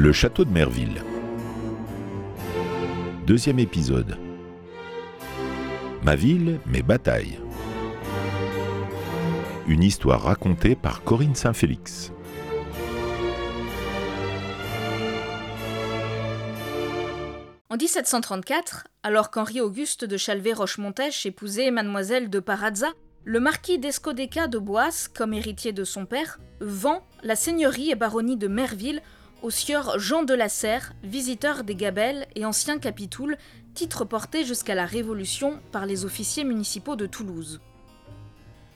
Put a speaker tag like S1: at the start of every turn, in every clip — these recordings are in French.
S1: Le château de Merville. Deuxième épisode. Ma ville, mes batailles. Une histoire racontée par Corinne Saint-Félix.
S2: En 1734, alors qu'Henri-Auguste de Chalvet-Rochemontèche épousait mademoiselle de Parazza, le marquis d'Escodeca de Boisse, comme héritier de son père, vend la seigneurie et baronnie de Merville au sieur Jean de la Serre, visiteur des Gabelles et ancien capitoul, titre porté jusqu'à la Révolution par les officiers municipaux de Toulouse.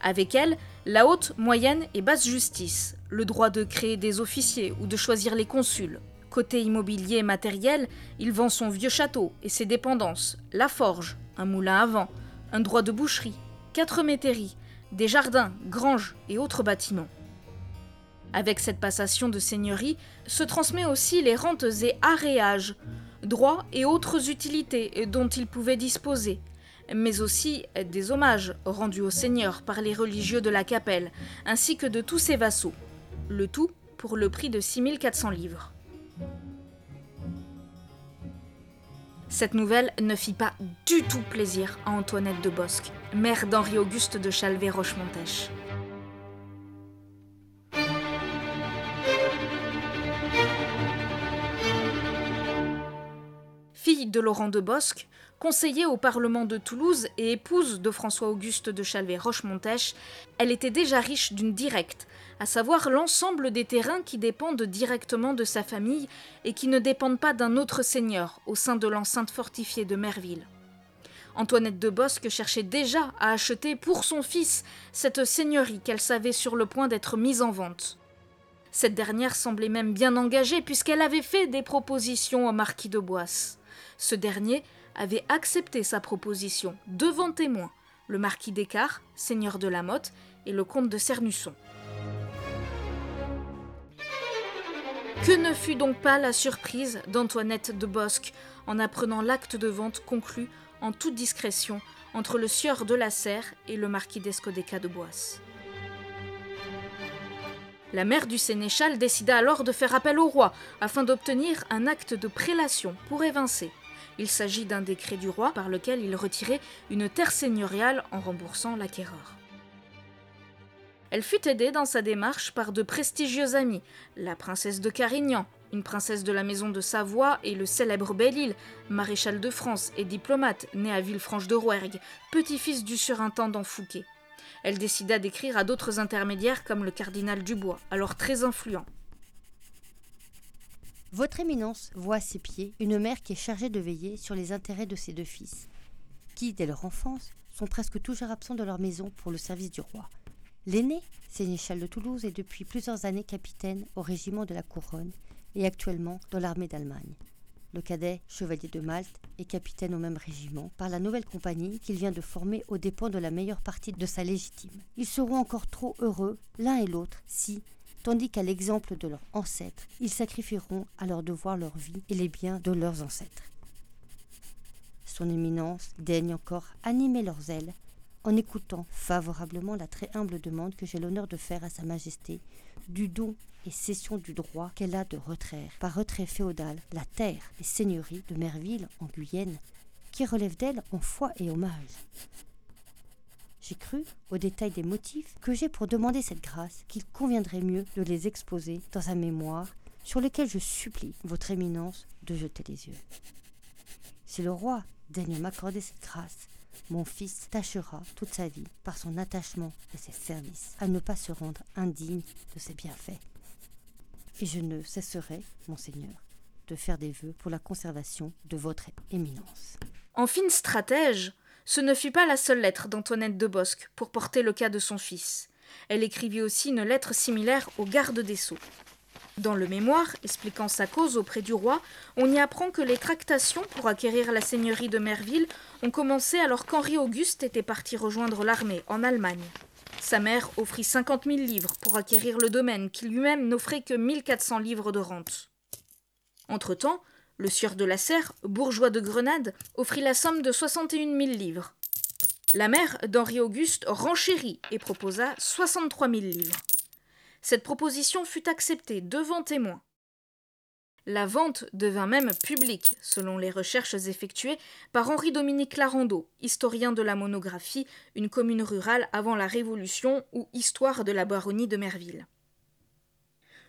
S2: Avec elle, la haute, moyenne et basse justice, le droit de créer des officiers ou de choisir les consuls. Côté immobilier et matériel, il vend son vieux château et ses dépendances, la forge, un moulin à vent, un droit de boucherie, quatre métairies, des jardins, granges et autres bâtiments. Avec cette passation de seigneurie se transmet aussi les rentes et aréages, droits et autres utilités dont il pouvait disposer, mais aussi des hommages rendus au seigneur par les religieux de la capelle, ainsi que de tous ses vassaux. Le tout pour le prix de 6400 livres. Cette nouvelle ne fit pas du tout plaisir à Antoinette de Bosque, mère d'Henri-Auguste de Chalvet-Rochemontèche. Laurent de Bosque, conseillée au Parlement de Toulouse et épouse de François-Auguste de Chalvet-Rochemontèche, elle était déjà riche d'une directe, à savoir l'ensemble des terrains qui dépendent directement de sa famille et qui ne dépendent pas d'un autre seigneur au sein de l'enceinte fortifiée de Merville. Antoinette de Bosque cherchait déjà à acheter pour son fils cette seigneurie qu'elle savait sur le point d'être mise en vente. Cette dernière semblait même bien engagée puisqu'elle avait fait des propositions au marquis de Boisse. Ce dernier avait accepté sa proposition devant témoins, le marquis d'Écart, seigneur de la Motte, et le comte de Cernusson. Que ne fut donc pas la surprise d'Antoinette de Bosque en apprenant l'acte de vente conclu en toute discrétion entre le sieur de la Serre et le marquis d'Escodeca de Boisse. La mère du sénéchal décida alors de faire appel au roi afin d'obtenir un acte de prélation pour évincer. Il s'agit d'un décret du roi par lequel il retirait une terre seigneuriale en remboursant l'acquéreur. Elle fut aidée dans sa démarche par de prestigieux amis, la princesse de Carignan, une princesse de la maison de Savoie et le célèbre Belle-Île, maréchal de France et diplomate, né à Villefranche de Rouergue, petit-fils du surintendant Fouquet. Elle décida d'écrire à d'autres intermédiaires comme le cardinal Dubois, alors très influent.
S3: Votre Éminence voit à ses pieds une mère qui est chargée de veiller sur les intérêts de ses deux fils, qui, dès leur enfance, sont presque toujours absents de leur maison pour le service du roi. L'aîné, sénéchal de Toulouse, est depuis plusieurs années capitaine au régiment de la Couronne et actuellement dans l'armée d'Allemagne. Le cadet, chevalier de Malte, est capitaine au même régiment par la nouvelle compagnie qu'il vient de former aux dépens de la meilleure partie de sa légitime. Ils seront encore trop heureux, l'un et l'autre, si, tandis qu'à l'exemple de leurs ancêtres, ils sacrifieront à leur devoir leur vie et les biens de leurs ancêtres. Son éminence daigne encore animer leurs ailes en écoutant favorablement la très humble demande que j'ai l'honneur de faire à Sa Majesté du don et cession du droit qu'elle a de retraire, par retrait féodal, la terre et seigneurie de Merville en Guyenne, qui relève d'elle en foi et hommage. J'ai cru, au détail des motifs que j'ai pour demander cette grâce, qu'il conviendrait mieux de les exposer dans un mémoire sur lequel je supplie votre éminence de jeter les yeux. Si le roi daigne m'accorder cette grâce, mon fils tâchera toute sa vie, par son attachement et ses services, à ne pas se rendre indigne de ses bienfaits. Et je ne cesserai, monseigneur, de faire des vœux pour la conservation de votre éminence.
S2: En fine stratège, ce ne fut pas la seule lettre d'Antoinette de Bosque pour porter le cas de son fils. Elle écrivit aussi une lettre similaire au garde des Sceaux. Dans le mémoire, expliquant sa cause auprès du roi, on y apprend que les tractations pour acquérir la seigneurie de Merville ont commencé alors qu'Henri Auguste était parti rejoindre l'armée en Allemagne. Sa mère offrit cinquante mille livres pour acquérir le domaine, qui lui-même n'offrait que mille quatre cents livres de rente. Entre-temps, le sieur de la Serre, bourgeois de Grenade, offrit la somme de soixante et une mille livres. La mère d'Henri Auguste renchérit et proposa soixante-trois mille livres. Cette proposition fut acceptée devant témoins. La vente devint même publique, selon les recherches effectuées par Henri-Dominique Larandeau, historien de la monographie Une commune rurale avant la Révolution ou Histoire de la baronnie de Merville.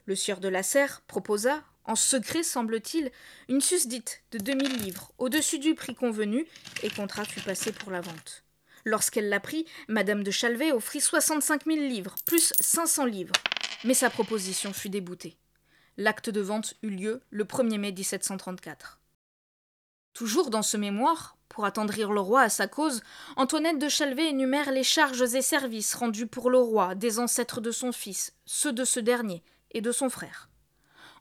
S2: Le sieur de la Serre proposa, en secret semble-t-il, une susdite de 2000 livres, au-dessus du prix convenu, et contrat fut passé pour la vente. Lorsqu'elle l'apprit, Madame de Chalvet offrit 65 000 livres, plus 500 livres. Mais sa proposition fut déboutée. L'acte de vente eut lieu le 1er mai 1734. Toujours dans ce mémoire, pour attendrir le roi à sa cause, Antoinette de Chalvet énumère les charges et services rendus pour le roi des ancêtres de son fils, ceux de ce dernier et de son frère.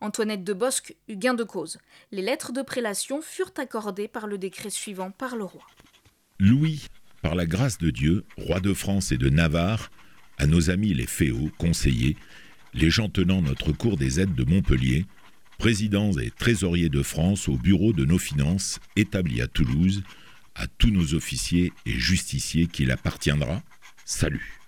S2: Antoinette de Bosque eut gain de cause. Les lettres de prélation furent accordées par le décret suivant par le roi.
S1: Louis, par la grâce de Dieu, roi de France et de Navarre, à nos amis les féaux, conseillers, les gens tenant notre cours des aides de Montpellier, présidents et trésoriers de France au bureau de nos finances établi à Toulouse, à tous nos officiers et justiciers qu'il appartiendra, salut.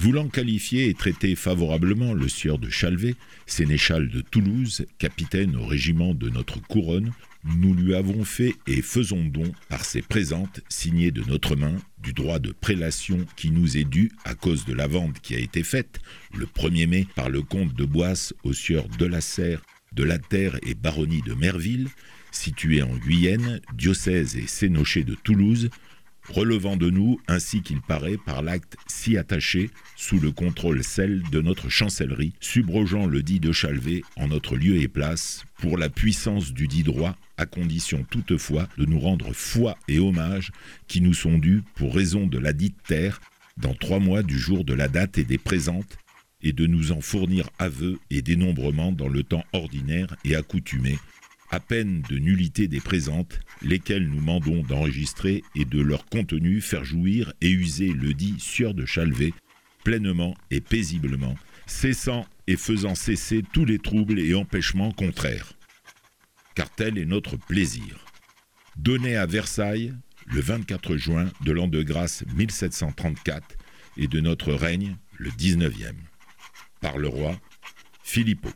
S1: Voulant qualifier et traiter favorablement le sieur de Chalvet, sénéchal de Toulouse, capitaine au régiment de notre couronne, nous lui avons fait et faisons don par ses présentes signées de notre main du droit de prélation qui nous est dû à cause de la vente qui a été faite le 1er mai par le comte de Boisse au sieur de la Serre, de la Terre et baronnie de Merville, située en Guyenne, diocèse et sénoché de Toulouse, relevant de nous, ainsi qu'il paraît, par l'acte si attaché, sous le contrôle celle de notre chancellerie, subrogeant le dit de Chalvet en notre lieu et place, pour la puissance du dit droit, à condition toutefois de nous rendre foi et hommage qui nous sont dus pour raison de la dite terre, dans trois mois du jour de la date et des présentes, et de nous en fournir aveu et dénombrement dans le temps ordinaire et accoutumé, à peine de nullité des présentes, lesquelles nous mandons d'enregistrer et de leur contenu faire jouir et user le dit sieur de Chalvet, pleinement et paisiblement, cessant et faisant cesser tous les troubles et empêchements contraires. Car tel est notre plaisir. Donné à Versailles le 24 juin de l'an de grâce 1734 et de notre règne le 19e. Par le roi Philippot.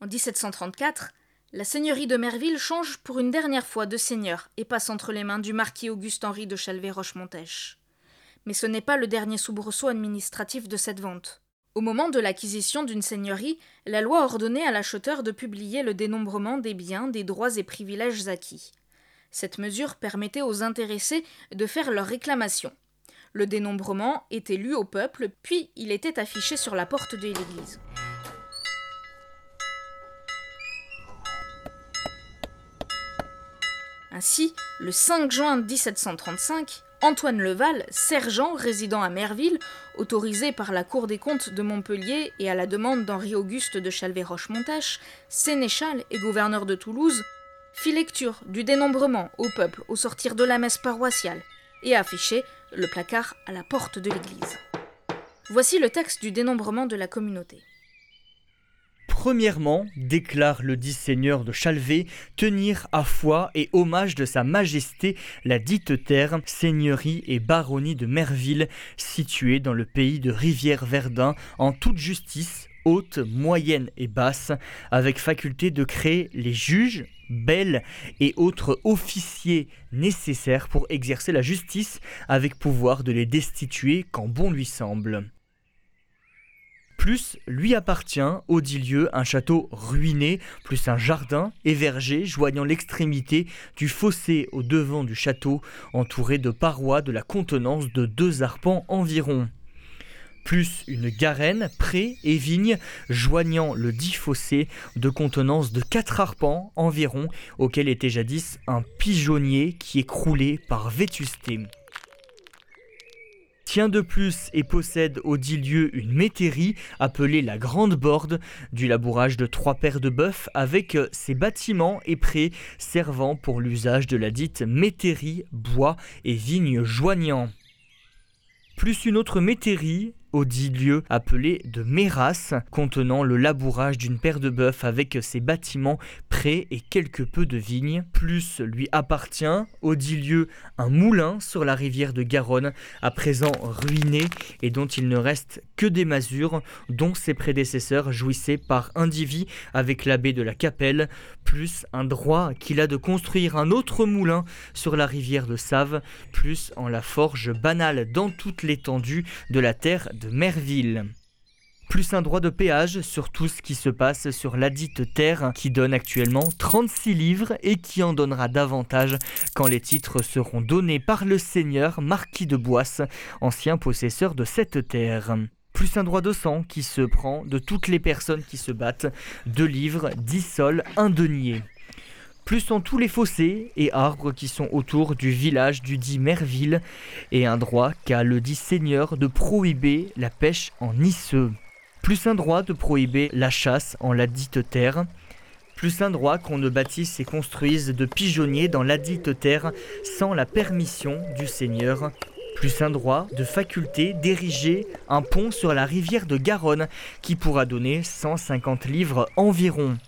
S2: En 1734, la seigneurie de Merville change pour une dernière fois de seigneur et passe entre les mains du marquis Auguste-Henri de Chalvet-Rochemontèche. Mais ce n'est pas le dernier soubresaut administratif de cette vente. Au moment de l'acquisition d'une seigneurie, la loi ordonnait à l'acheteur de publier le dénombrement des biens, des droits et privilèges acquis. Cette mesure permettait aux intéressés de faire leur réclamation. Le dénombrement était lu au peuple, puis il était affiché sur la porte de l'église. Ainsi, le 5 juin 1735, Antoine Leval, sergent résidant à Merville, autorisé par la Cour des comptes de Montpellier et à la demande d'Henri-Auguste de Chalvet-Rochemontache, sénéchal et gouverneur de Toulouse, fit lecture du dénombrement au peuple au sortir de la messe paroissiale et affiché le placard à la porte de l'église. Voici le texte du dénombrement de la communauté.
S4: Premièrement, déclare le dit seigneur de Chalvet, tenir à foi et hommage de sa majesté la dite terre, seigneurie et baronnie de Merville, située dans le pays de Rivière-Verdun, en toute justice, haute, moyenne et basse, avec faculté de créer les juges, belles et autres officiers nécessaires pour exercer la justice, avec pouvoir de les destituer quand bon lui semble. Plus lui appartient, au dit lieu, un château ruiné, plus un jardin et verger joignant l'extrémité du fossé au devant du château, entouré de parois de la contenance de deux arpents environ. Plus une garenne, pré et vigne joignant le dit fossé de contenance de quatre arpents environ, auquel était jadis un pigeonnier qui croulé par vétusté tient de plus et possède au dit lieu une métairie appelée la Grande Borde, du labourage de trois paires de bœufs avec ses bâtiments et prés servant pour l'usage de la dite métairie, bois et vignes joignants. Plus une autre métairie dit lieu appelé de Méras, contenant le labourage d'une paire de bœufs avec ses bâtiments près et quelque peu de vignes. Plus lui appartient, dit lieu, un moulin sur la rivière de Garonne, à présent ruiné et dont il ne reste que des masures, dont ses prédécesseurs jouissaient par indivis avec l'abbé de la Capelle, plus un droit qu'il a de construire un autre moulin sur la rivière de Save, plus en la forge banale dans toute l'étendue de la terre de Merville plus un droit de péage sur tout ce qui se passe sur ladite terre qui donne actuellement 36 livres et qui en donnera davantage quand les titres seront donnés par le seigneur marquis de Boisse, ancien possesseur de cette terre plus un droit de sang qui se prend de toutes les personnes qui se battent, deux livres, dix sols, un denier. Plus sont tous les fossés et arbres qui sont autour du village du dit Merville, et un droit qu'a le dit seigneur de prohiber la pêche en isseux. Plus un droit de prohiber la chasse en la dite terre, plus un droit qu'on ne bâtisse et construise de pigeonniers dans la dite terre sans la permission du seigneur, plus un droit de faculté d'ériger un pont sur la rivière de Garonne qui pourra donner 150 livres environ.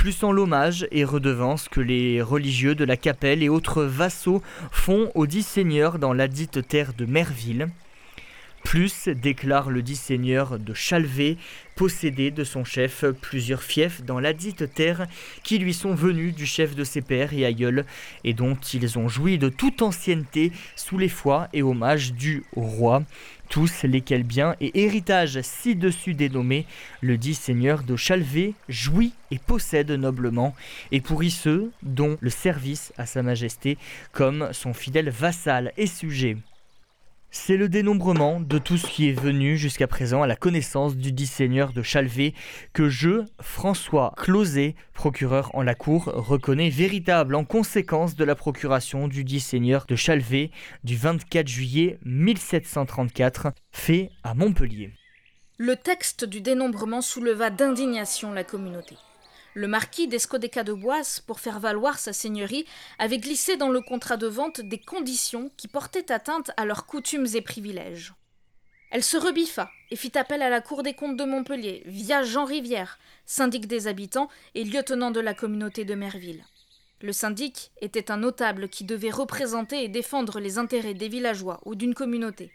S4: Plus en l'hommage et redevance que les religieux de la capelle et autres vassaux font aux dix seigneurs dans la dite terre de Merville. Plus, déclare le dit seigneur de Chalvet, posséder de son chef plusieurs fiefs dans la dite terre qui lui sont venus du chef de ses pères et aïeuls, et dont ils ont joui de toute ancienneté sous les foi et hommages au roi, tous lesquels biens et héritages ci-dessus dénommés, le dit seigneur de Chalvet jouit et possède noblement, et pourrit ceux dont le service à sa majesté comme son fidèle vassal et sujet. C'est le dénombrement de tout ce qui est venu jusqu'à présent à la connaissance du dit seigneur de Chalvet que je, François Closet, procureur en la cour, reconnais véritable en conséquence de la procuration du dit seigneur de Chalvet du 24 juillet 1734, fait à Montpellier.
S2: Le texte du dénombrement souleva d'indignation la communauté. Le marquis d'Escodeca de Boisse, pour faire valoir sa seigneurie, avait glissé dans le contrat de vente des conditions qui portaient atteinte à leurs coutumes et privilèges. Elle se rebiffa et fit appel à la Cour des comptes de Montpellier, via Jean Rivière, syndic des habitants et lieutenant de la communauté de Merville. Le syndic était un notable qui devait représenter et défendre les intérêts des villageois ou d'une communauté.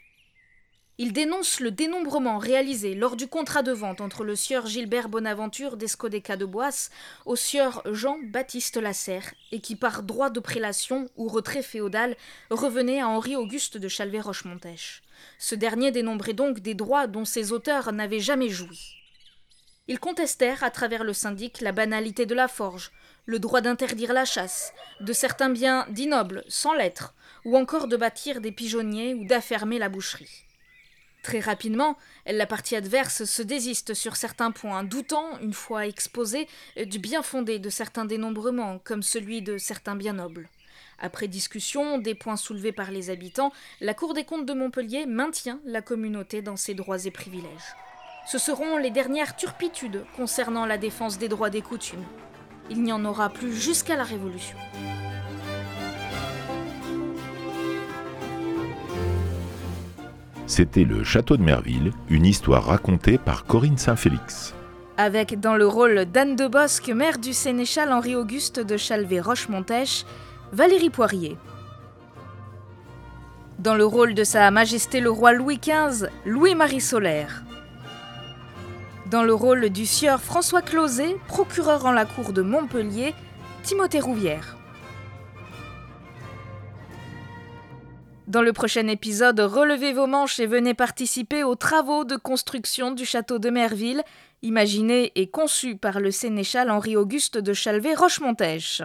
S2: Il dénonce le dénombrement réalisé lors du contrat de vente entre le sieur Gilbert Bonaventure d'Escodeca de Boisse au sieur Jean-Baptiste Lasserre et qui par droit de prélation ou retrait féodal revenait à Henri-Auguste de Chalvet-Rochemontèche. Ce dernier dénombrait donc des droits dont ses auteurs n'avaient jamais joui. Ils contestèrent à travers le syndic la banalité de la forge, le droit d'interdire la chasse, de certains biens dits nobles, sans lettres, ou encore de bâtir des pigeonniers ou d'affermer la boucherie. Très rapidement, la partie adverse se désiste sur certains points, doutant, une fois exposé, du bien fondé de certains dénombrements, comme celui de certains biens nobles. Après discussion des points soulevés par les habitants, la Cour des comptes de Montpellier maintient la communauté dans ses droits et privilèges. Ce seront les dernières turpitudes concernant la défense des droits des coutumes. Il n'y en aura plus jusqu'à la Révolution.
S1: C'était le château de Merville, une histoire racontée par Corinne Saint-Félix.
S2: Avec dans le rôle d'Anne de Bosque, mère du sénéchal Henri-Auguste de Chalvet-Rochemontèche, Valérie Poirier. Dans le rôle de Sa Majesté le roi Louis XV, Louis-Marie Solaire. Dans le rôle du sieur François Closet, procureur en la cour de Montpellier, Timothée Rouvière. Dans le prochain épisode, relevez vos manches et venez participer aux travaux de construction du château de Merville, imaginé et conçu par le sénéchal Henri-Auguste de Chalvet-Rochemontèche.